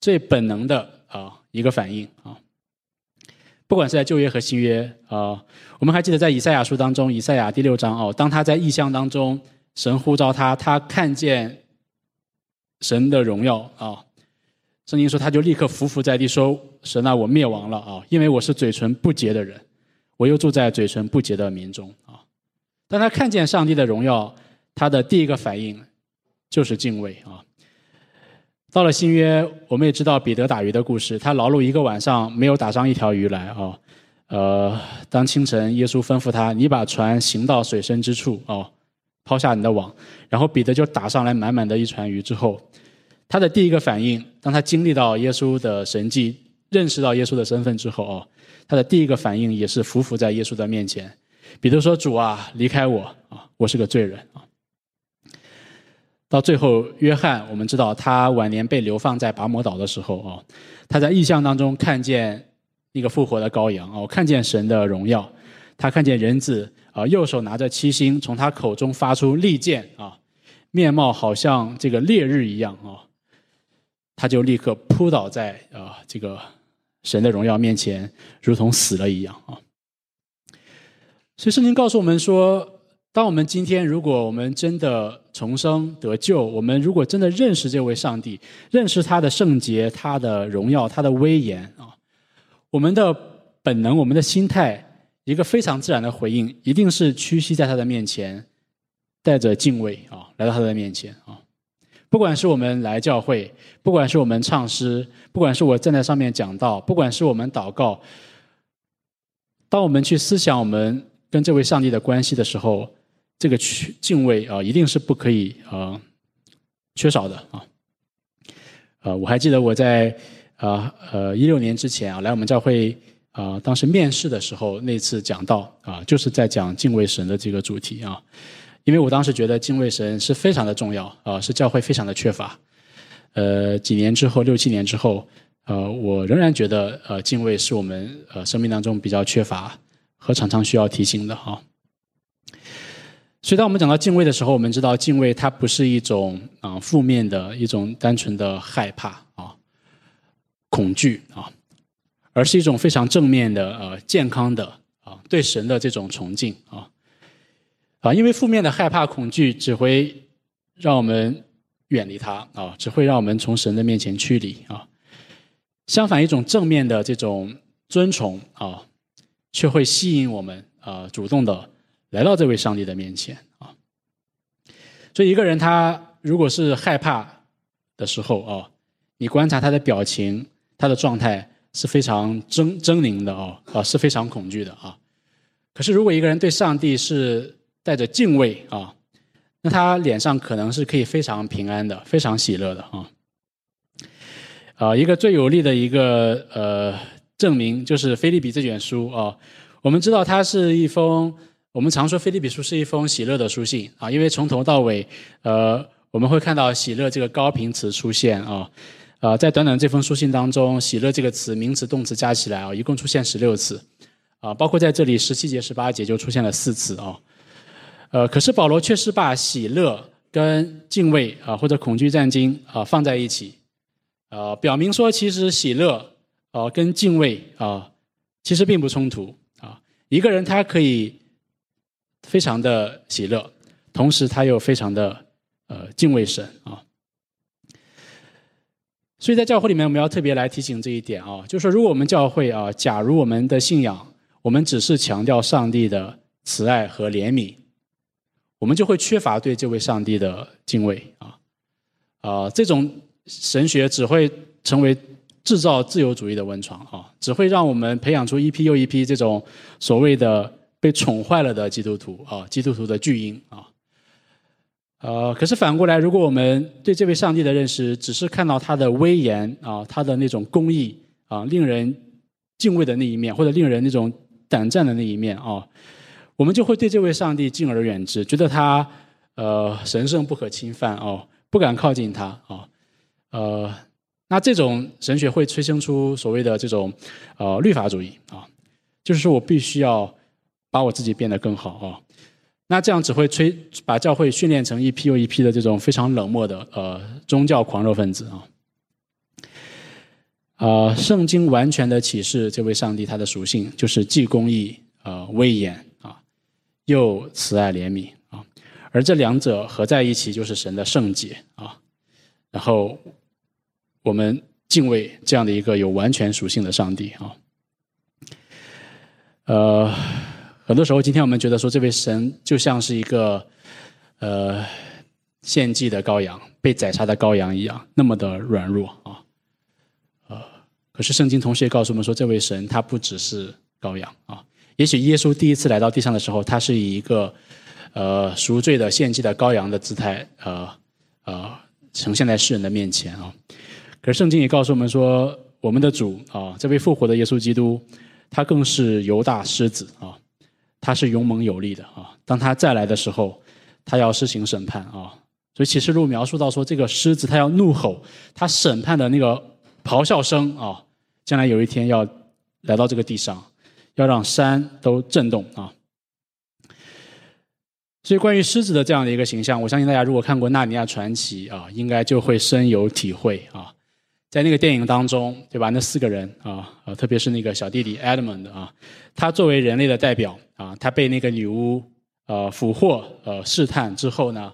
最本能的啊一个反应啊。不管是在旧约和新约啊，我们还记得在以赛亚书当中，以赛亚第六章哦，当他在异象当中，神呼召他，他看见神的荣耀啊，圣经说他就立刻伏伏在地说：“神啊，我灭亡了啊，因为我是嘴唇不洁的人，我又住在嘴唇不洁的民中啊。”当他看见上帝的荣耀，他的第一个反应就是敬畏啊。到了新约，我们也知道彼得打鱼的故事。他劳碌一个晚上，没有打上一条鱼来啊。呃，当清晨，耶稣吩咐他：“你把船行到水深之处哦，抛下你的网。然后彼得就打上来满满的一船鱼之后，他的第一个反应，当他经历到耶稣的神迹，认识到耶稣的身份之后哦，他的第一个反应也是匍匐在耶稣的面前。彼得说：“主啊，离开我啊，我是个罪人啊。”到最后，约翰我们知道他晚年被流放在拔摩岛的时候啊，他在异象当中看见一个复活的羔羊哦，看见神的荣耀，他看见人子啊，右手拿着七星，从他口中发出利剑啊，面貌好像这个烈日一样啊，他就立刻扑倒在啊这个神的荣耀面前，如同死了一样啊。所以圣经告诉我们说。当我们今天，如果我们真的重生得救，我们如果真的认识这位上帝，认识他的圣洁、他的荣耀、他的威严啊，我们的本能、我们的心态，一个非常自然的回应，一定是屈膝在他的面前，带着敬畏啊，来到他的面前啊。不管是我们来教会，不管是我们唱诗，不管是我站在上面讲道，不管是我们祷告，当我们去思想我们跟这位上帝的关系的时候。这个去敬畏啊，一定是不可以啊缺少的啊。呃，我还记得我在啊呃一六年之前啊来我们教会啊，当时面试的时候那次讲到啊，就是在讲敬畏神的这个主题啊。因为我当时觉得敬畏神是非常的重要啊，是教会非常的缺乏。呃，几年之后，六七年之后，呃，我仍然觉得呃敬畏是我们呃生命当中比较缺乏和常常需要提醒的哈。所以，当我们讲到敬畏的时候，我们知道敬畏它不是一种啊负面的一种单纯的害怕啊、恐惧啊，而是一种非常正面的呃健康的啊对神的这种崇敬啊啊，因为负面的害怕恐惧只会让我们远离他啊，只会让我们从神的面前驱离啊。相反，一种正面的这种尊崇啊，却会吸引我们啊主动的。来到这位上帝的面前啊，所以一个人他如果是害怕的时候啊，你观察他的表情，他的状态是非常狰狰狞的啊啊，是非常恐惧的啊。可是如果一个人对上帝是带着敬畏啊，那他脸上可能是可以非常平安的，非常喜乐的啊。啊，一个最有力的一个呃证明就是《菲利比》这卷书啊，我们知道它是一封。我们常说《菲利比书》是一封喜乐的书信啊，因为从头到尾，呃，我们会看到喜乐这个高频词出现啊，呃，在短短这封书信当中，喜乐这个词名词、动词加起来啊，一共出现十六次，啊，包括在这里十七节、十八节就出现了四次啊，呃，可是保罗却是把喜乐跟敬畏啊或者恐惧战惊啊放在一起，呃，表明说其实喜乐啊跟敬畏啊其实并不冲突啊，一个人他可以。非常的喜乐，同时他又非常的呃敬畏神啊，所以在教会里面，我们要特别来提醒这一点啊，就是说，如果我们教会啊，假如我们的信仰，我们只是强调上帝的慈爱和怜悯，我们就会缺乏对这位上帝的敬畏啊。啊，这种神学只会成为制造自由主义的温床啊，只会让我们培养出一批又一批这种所谓的。被宠坏了的基督徒啊，基督徒的巨婴啊，呃，可是反过来，如果我们对这位上帝的认识只是看到他的威严啊，他的那种公义啊，令人敬畏的那一面，或者令人那种胆战的那一面啊，我们就会对这位上帝敬而远之，觉得他呃神圣不可侵犯哦，不敢靠近他啊，呃，那这种神学会催生出所谓的这种呃律法主义啊，就是说我必须要。把我自己变得更好啊，那这样只会催把教会训练成一批又一批的这种非常冷漠的呃宗教狂热分子啊。啊，圣经完全的启示这位上帝他的属性就是既公义啊威严啊，又慈爱怜悯啊，而这两者合在一起就是神的圣洁啊。然后我们敬畏这样的一个有完全属性的上帝啊，呃。很多时候，今天我们觉得说，这位神就像是一个呃献祭的羔羊，被宰杀的羔羊一样，那么的软弱啊。呃，可是圣经同时也告诉我们说，这位神他不只是羔羊啊。也许耶稣第一次来到地上的时候，他是以一个呃赎罪的献祭的羔羊的姿态，呃呃呈现在世人的面前啊。可是圣经也告诉我们说，我们的主啊，这位复活的耶稣基督，他更是犹大狮子啊，他是勇猛有力的啊。当他再来的时候，他要施行审判啊。所以启示录描述到说，这个狮子他要怒吼，他审判的那个咆哮声啊，将来有一天要来到这个地上，要让山都震动啊。所以关于狮子的这样的一个形象，我相信大家如果看过《纳尼亚传奇》啊，应该就会深有体会啊。在那个电影当中，对吧？那四个人啊，呃，特别是那个小弟弟 Edmund 啊，他作为人类的代表啊，他被那个女巫呃俘获呃试探之后呢。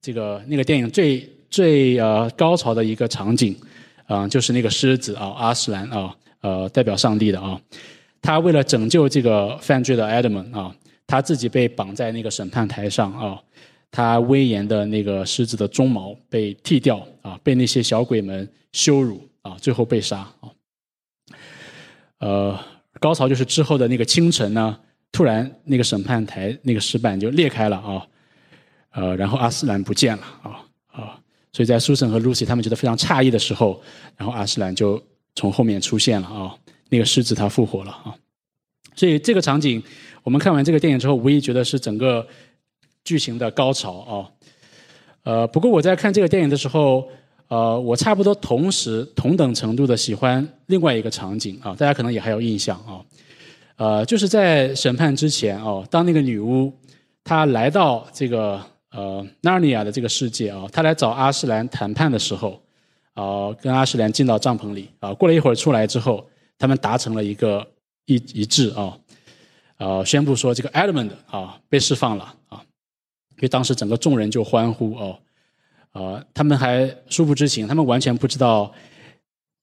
这个那个电影最最呃高潮的一个场景，啊，就是那个狮子啊，阿斯兰啊，呃，代表上帝的啊，他为了拯救这个犯罪的 Adam 啊，他自己被绑在那个审判台上啊，他威严的那个狮子的鬃毛被剃掉啊，被那些小鬼们羞辱啊，最后被杀啊。呃，高潮就是之后的那个清晨呢，突然那个审判台那个石板就裂开了啊。呃，然后阿斯兰不见了啊啊！所以在苏珊和露西他们觉得非常诧异的时候，然后阿斯兰就从后面出现了啊，那个狮子它复活了啊！所以这个场景，我们看完这个电影之后，无疑觉得是整个剧情的高潮啊。呃，不过我在看这个电影的时候，呃，我差不多同时同等程度的喜欢另外一个场景啊，大家可能也还有印象啊，呃，就是在审判之前哦，当那个女巫她来到这个。呃，纳尼亚的这个世界啊，她来找阿斯兰谈判的时候，啊，跟阿斯兰进到帐篷里啊，过了一会儿出来之后，他们达成了一个一一致啊，呃，宣布说这个 Edmund 啊被释放了啊，因为当时整个众人就欢呼哦，呃，他们还殊不知情，他们完全不知道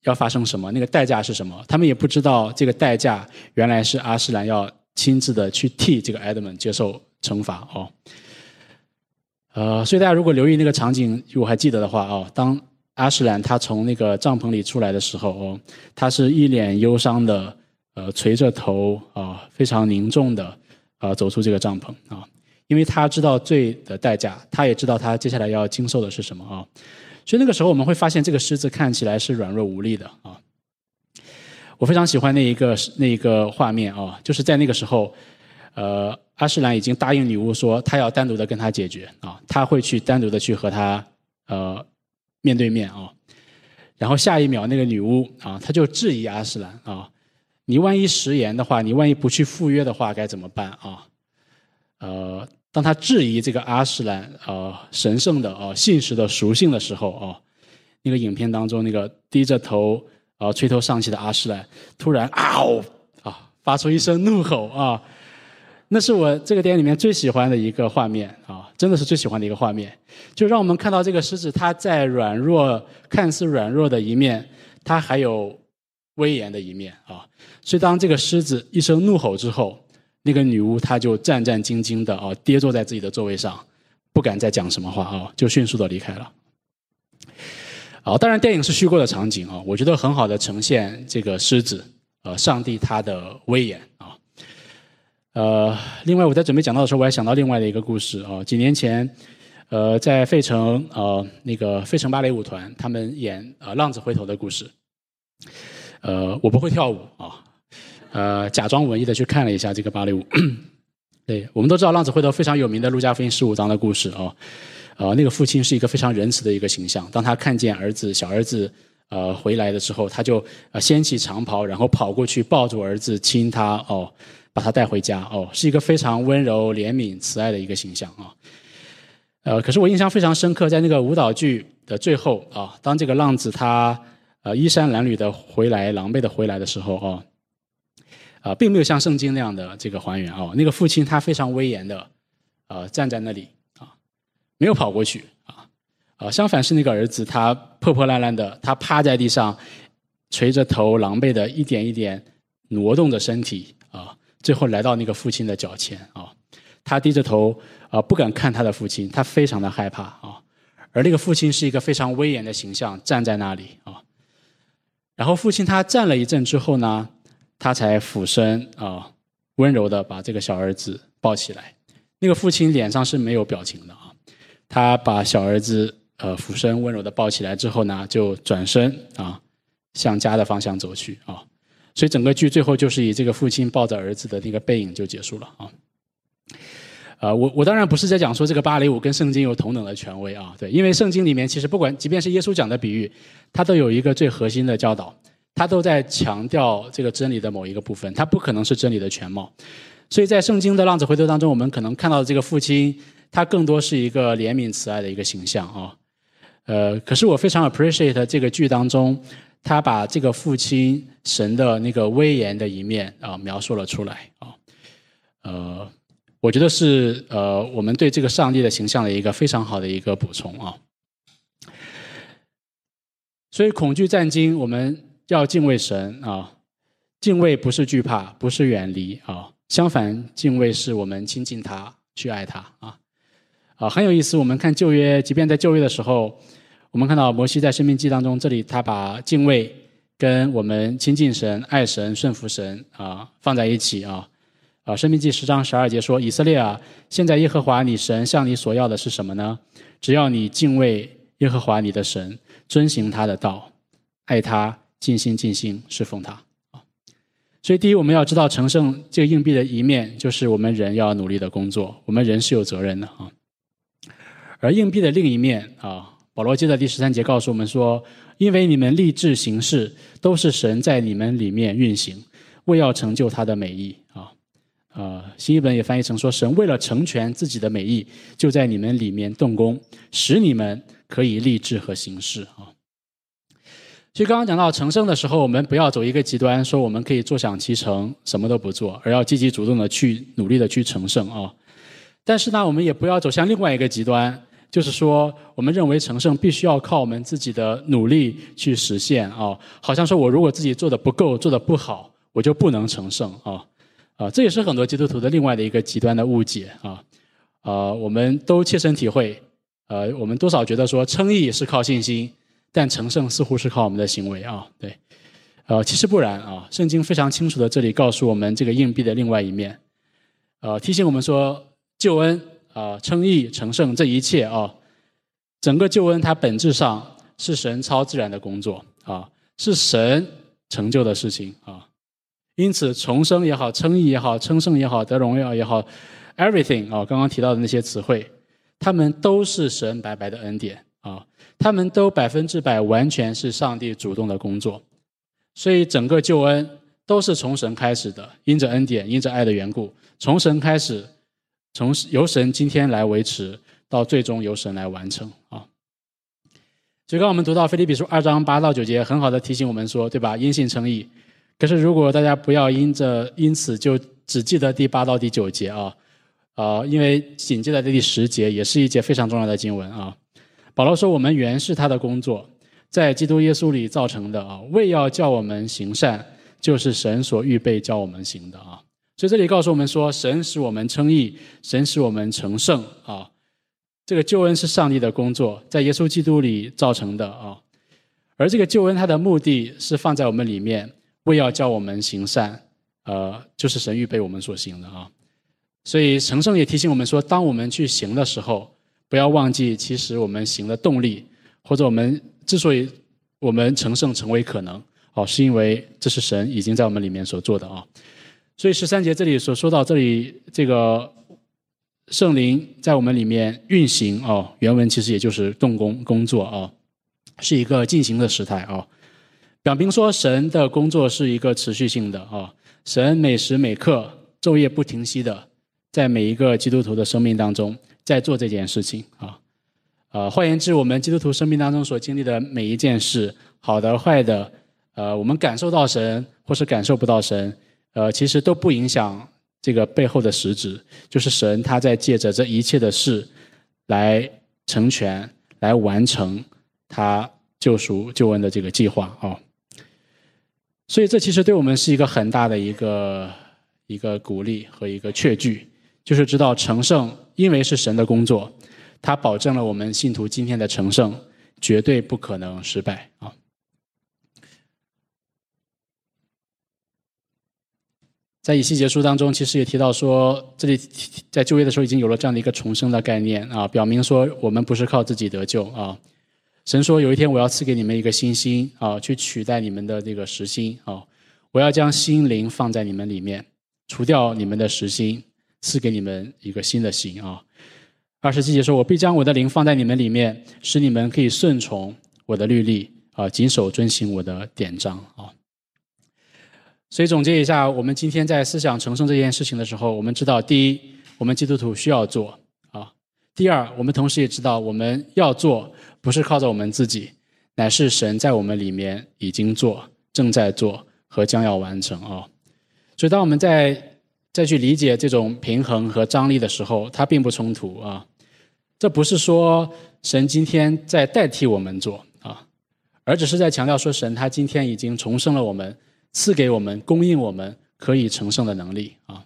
要发生什么，那个代价是什么，他们也不知道这个代价原来是阿斯兰要亲自的去替这个 Edmund 接受惩罚哦。呃，所以大家如果留意那个场景，如果还记得的话哦，当阿什兰他从那个帐篷里出来的时候哦，他是一脸忧伤的，呃，垂着头啊，非常凝重的啊，走出这个帐篷啊，因为他知道罪的代价，他也知道他接下来要经受的是什么啊，所以那个时候我们会发现这个狮子看起来是软弱无力的啊，我非常喜欢那一个那一个画面啊，就是在那个时候。呃，阿什兰已经答应女巫说，他要单独的跟他解决啊，他会去单独的去和他呃面对面啊。然后下一秒，那个女巫啊，他就质疑阿什兰啊，你万一食言的话，你万一不去赴约的话，该怎么办啊？呃，当他质疑这个阿什兰呃神圣的啊信实的属性的时候啊，那个影片当中那个低着头啊垂头丧气的阿什兰，突然嗷啊发出一声怒吼啊！那是我这个电影里面最喜欢的一个画面啊，真的是最喜欢的一个画面，就让我们看到这个狮子，它在软弱、看似软弱的一面，它还有威严的一面啊。所以当这个狮子一声怒吼之后，那个女巫她就战战兢兢的啊，跌坐在自己的座位上，不敢再讲什么话啊，就迅速的离开了。好，当然电影是虚构的场景啊，我觉得很好的呈现这个狮子，呃，上帝他的威严啊。呃，另外我在准备讲到的时候，我还想到另外的一个故事啊。几年前，呃，在费城呃那个费城芭蕾舞团，他们演呃浪子回头的故事。呃，我不会跳舞啊，呃，假装文艺的去看了一下这个芭蕾舞。对我们都知道浪子回头非常有名的路加福音十五章的故事啊。呃，那个父亲是一个非常仁慈的一个形象。当他看见儿子小儿子呃回来的时候，他就呃掀起长袍，然后跑过去抱住儿子亲他哦。把他带回家哦，是一个非常温柔、怜悯、慈爱的一个形象啊。呃，可是我印象非常深刻，在那个舞蹈剧的最后啊，当这个浪子他呃衣衫褴褛的回来、狼狈的回来的时候啊，啊，并没有像圣经那样的这个还原哦。那个父亲他非常威严的呃站在那里啊，没有跑过去啊，啊，相反是那个儿子他破破烂烂的，他趴在地上，垂着头，狼狈的一点一点挪动着身体啊。最后来到那个父亲的脚前啊，他低着头啊，不敢看他的父亲，他非常的害怕啊。而那个父亲是一个非常威严的形象，站在那里啊。然后父亲他站了一阵之后呢，他才俯身啊，温柔的把这个小儿子抱起来。那个父亲脸上是没有表情的啊。他把小儿子呃俯身温柔的抱起来之后呢，就转身啊向家的方向走去啊。所以整个剧最后就是以这个父亲抱着儿子的那个背影就结束了啊。呃，我我当然不是在讲说这个芭蕾舞跟圣经有同等的权威啊，对，因为圣经里面其实不管即便是耶稣讲的比喻，它都有一个最核心的教导，它都在强调这个真理的某一个部分，它不可能是真理的全貌。所以在圣经的浪子回头当中，我们可能看到的这个父亲，他更多是一个怜悯慈爱的一个形象啊。呃，可是我非常 appreciate 这个剧当中，他把这个父亲神的那个威严的一面啊描述了出来啊，呃。我觉得是呃，我们对这个上帝的形象的一个非常好的一个补充啊。所以恐惧战惊，我们要敬畏神啊。敬畏不是惧怕，不是远离啊。相反，敬畏是我们亲近他，去爱他啊。啊，很有意思。我们看旧约，即便在旧约的时候，我们看到摩西在生命记当中，这里他把敬畏跟我们亲近神、爱神、顺服神啊放在一起啊。啊，《生命记》十章十二节说：“以色列啊，现在耶和华你神向你所要的是什么呢？只要你敬畏耶和华你的神，遵行他的道，爱他，尽心尽心侍奉他。”啊，所以第一，我们要知道成圣这个硬币的一面，就是我们人要努力的工作，我们人是有责任的啊。而硬币的另一面啊，保罗接着第十三节告诉我们说：“因为你们立志行事，都是神在你们里面运行，为要成就他的美意啊。”呃，新译本也翻译成说：“神为了成全自己的美意，就在你们里面动工，使你们可以立志和行事。”啊，所以刚刚讲到成圣的时候，我们不要走一个极端，说我们可以坐享其成，什么都不做，而要积极主动的去努力的去成圣啊。但是呢，我们也不要走向另外一个极端，就是说，我们认为成圣必须要靠我们自己的努力去实现啊，好像说我如果自己做的不够，做的不好，我就不能成圣啊。啊，这也是很多基督徒的另外的一个极端的误解啊！啊，我们都切身体会，呃，我们多少觉得说称义是靠信心，但成圣似乎是靠我们的行为啊，对，呃，其实不然啊，圣经非常清楚的这里告诉我们这个硬币的另外一面，呃，提醒我们说救恩啊，称义成圣这一切啊，整个救恩它本质上是神超自然的工作啊，是神成就的事情啊。因此，重生也好，称义也好，称圣也好，得荣耀也好，everything 啊，刚刚提到的那些词汇，他们都是神白白的恩典，他们都百分之百完全是上帝主动的工作，所以整个救恩都是从神开始的，因着恩典，因着爱的缘故，从神开始，从由神今天来维持，到最终由神来完成啊。所以，刚我们读到《腓立比书》二章八到九节，很好的提醒我们说，对吧？因信称义。可是，如果大家不要因着因此就只记得第八到第九节啊，啊，因为紧接着的第十节也是一节非常重要的经文啊。保罗说：“我们原是他的工作，在基督耶稣里造成的啊，为要叫我们行善，就是神所预备叫我们行的啊。”所以这里告诉我们说，神使我们称义，神使我们成圣啊。这个救恩是上帝的工作，在耶稣基督里造成的啊。而这个救恩它的目的是放在我们里面。为要叫我们行善，呃，就是神预备我们所行的啊。所以成圣也提醒我们说，当我们去行的时候，不要忘记，其实我们行的动力，或者我们之所以我们成圣成为可能，哦，是因为这是神已经在我们里面所做的啊。所以十三节这里所说到这里，这个圣灵在我们里面运行哦，原文其实也就是动工工作啊，是一个进行的时态啊。表明说，神的工作是一个持续性的啊，神每时每刻、昼夜不停息的，在每一个基督徒的生命当中，在做这件事情啊。呃，换言之，我们基督徒生命当中所经历的每一件事，好的、坏的，呃，我们感受到神或是感受不到神，呃，其实都不影响这个背后的实质，就是神他在借着这一切的事，来成全、来完成他救赎救恩的这个计划啊。所以，这其实对我们是一个很大的一个一个鼓励和一个确据，就是知道成圣，因为是神的工作，他保证了我们信徒今天的成圣绝对不可能失败啊。在以西结书当中，其实也提到说，这里在就业的时候已经有了这样的一个重生的概念啊，表明说我们不是靠自己得救啊。神说有一天我要赐给你们一个新心啊，去取代你们的这个实心啊，我要将心灵放在你们里面，除掉你们的实心，赐给你们一个新的心啊。二十七节说，我必将我的灵放在你们里面，使你们可以顺从我的律例啊，谨守遵行我的典章啊。所以总结一下，我们今天在思想成圣这件事情的时候，我们知道，第一，我们基督徒需要做啊；第二，我们同时也知道，我们要做不是靠着我们自己，乃是神在我们里面已经做、正在做和将要完成啊。所以，当我们在再去理解这种平衡和张力的时候，它并不冲突啊。这不是说神今天在代替我们做啊，而只是在强调说，神他今天已经重生了我们。赐给我们供应我们可以成圣的能力啊，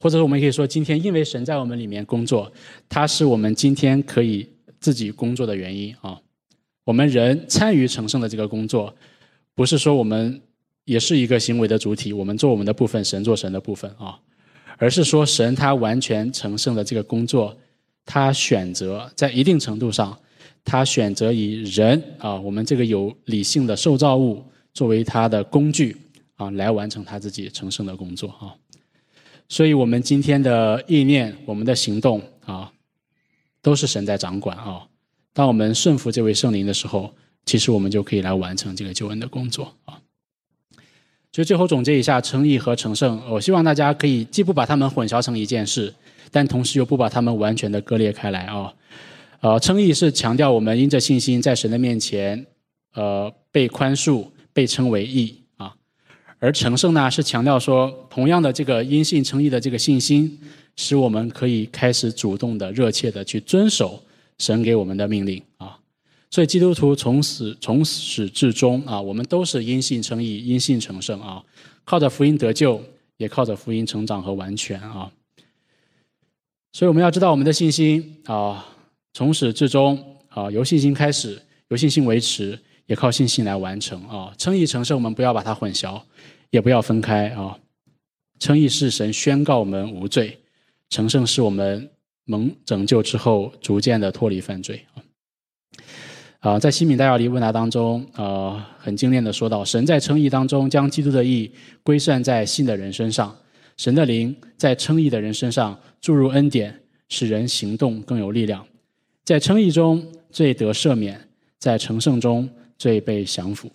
或者我们可以说，今天因为神在我们里面工作，它是我们今天可以自己工作的原因啊。我们人参与成圣的这个工作，不是说我们也是一个行为的主体，我们做我们的部分，神做神的部分啊，而是说神他完全成圣的这个工作，他选择在一定程度上，他选择以人啊，我们这个有理性的受造物。作为他的工具啊，来完成他自己成圣的工作啊，所以，我们今天的意念、我们的行动啊，都是神在掌管啊。当我们顺服这位圣灵的时候，其实我们就可以来完成这个救恩的工作啊。就，最后总结一下，称义和成圣，我希望大家可以既不把他们混淆成一件事，但同时又不把他们完全的割裂开来啊。呃，称义是强调我们因着信心在神的面前，呃，被宽恕。被称为义啊，而成圣呢是强调说，同样的这个因信称义的这个信心，使我们可以开始主动的、热切的去遵守神给我们的命令啊。所以基督徒从始从始至终啊，我们都是因信称义、因信成圣啊，靠着福音得救，也靠着福音成长和完全啊。所以我们要知道我们的信心啊，从始至终啊，由信心开始，由信心维持。也靠信心来完成啊！称义成圣，我们不要把它混淆，也不要分开啊！称义是神宣告我们无罪，成圣是我们蒙拯救之后逐渐的脱离犯罪啊！在西敏大要离问答当中呃，很精炼的说到，神在称义当中将基督的义归算在信的人身上，神的灵在称义的人身上注入恩典，使人行动更有力量，在称义中最得赦免，在成圣中。最被降服。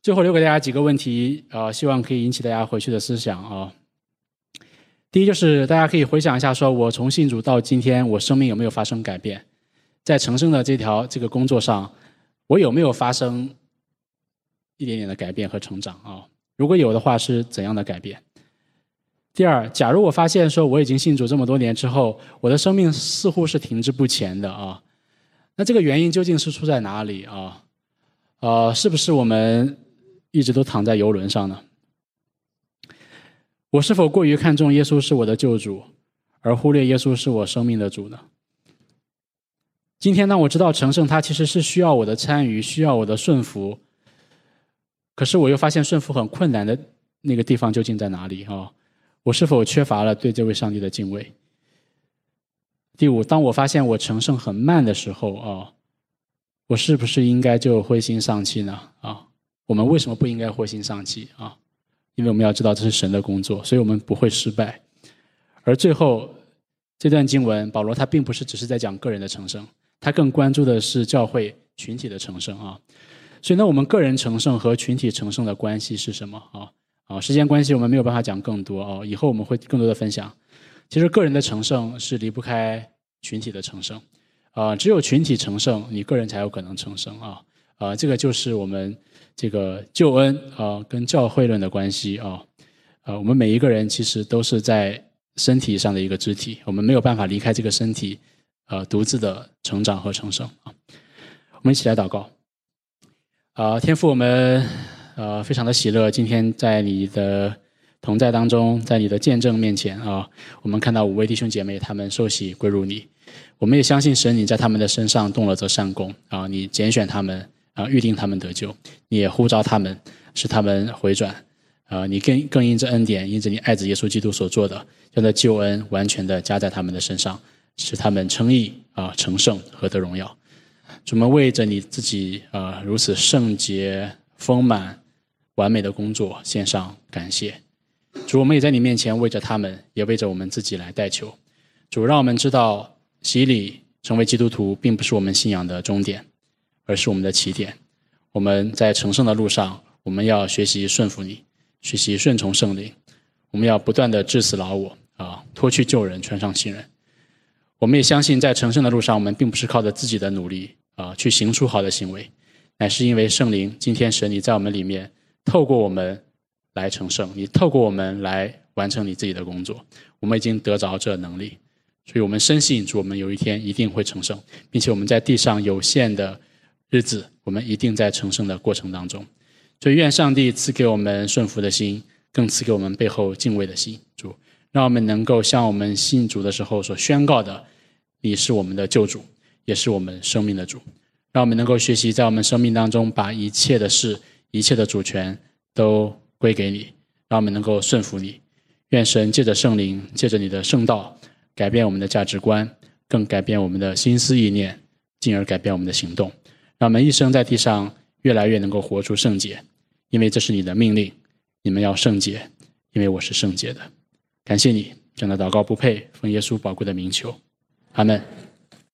最后留给大家几个问题啊，希望可以引起大家回去的思想啊。第一就是大家可以回想一下，说我从信主到今天，我生命有没有发生改变？在成圣的这条这个工作上，我有没有发生一点点的改变和成长啊？如果有的话，是怎样的改变？第二，假如我发现说我已经信主这么多年之后，我的生命似乎是停滞不前的啊。那这个原因究竟是出在哪里啊？呃，是不是我们一直都躺在游轮上呢？我是否过于看重耶稣是我的救主，而忽略耶稣是我生命的主呢？今天呢，我知道成圣他其实是需要我的参与，需要我的顺服。可是我又发现顺服很困难的那个地方究竟在哪里啊？我是否缺乏了对这位上帝的敬畏？第五，当我发现我成圣很慢的时候啊，我是不是应该就灰心丧气呢？啊，我们为什么不应该灰心丧气啊？因为我们要知道这是神的工作，所以我们不会失败。而最后这段经文，保罗他并不是只是在讲个人的成圣，他更关注的是教会群体的成圣啊。所以呢，我们个人成圣和群体成圣的关系是什么啊？啊，时间关系我们没有办法讲更多啊，以后我们会更多的分享。其实个人的成圣是离不开群体的成圣，啊，只有群体成圣，你个人才有可能成圣啊，啊，这个就是我们这个救恩啊跟教会论的关系啊，啊，我们每一个人其实都是在身体上的一个肢体，我们没有办法离开这个身体，呃，独自的成长和成圣啊。我们一起来祷告，啊，天父，我们呃非常的喜乐，今天在你的。同在当中，在你的见证面前啊，我们看到五位弟兄姐妹他们受洗归入你，我们也相信神你在他们的身上动了这善功啊，你拣选他们啊，预定他们得救，你也呼召他们，使他们回转啊，你更更因着恩典，因着你爱子耶稣基督所做的，将这救恩完全的加在他们的身上，使他们称义啊，成圣，何得荣耀。主们为着你自己啊如此圣洁、丰满、完美的工作献上感谢。主，我们也在你面前为着他们，也为着我们自己来代求。主，让我们知道洗礼成为基督徒，并不是我们信仰的终点，而是我们的起点。我们在成圣的路上，我们要学习顺服你，学习顺从圣灵。我们要不断的致死老我啊，脱去旧人，穿上新人。我们也相信，在成圣的路上，我们并不是靠着自己的努力啊去行出好的行为，乃是因为圣灵今天神你在我们里面，透过我们。来成圣，你透过我们来完成你自己的工作，我们已经得着这能力，所以我们深信主，我们有一天一定会成圣，并且我们在地上有限的日子，我们一定在成圣的过程当中。所以愿上帝赐给我们顺服的心，更赐给我们背后敬畏的心。主，让我们能够像我们信主的时候所宣告的：“你是我们的救主，也是我们生命的主。”让我们能够学习在我们生命当中，把一切的事、一切的主权都。归给你，让我们能够顺服你。愿神借着圣灵，借着你的圣道，改变我们的价值观，更改变我们的心思意念，进而改变我们的行动。让我们一生在地上越来越能够活出圣洁，因为这是你的命令。你们要圣洁，因为我是圣洁的。感谢你，这样的祷告不配，奉耶稣宝贵的名求，阿门。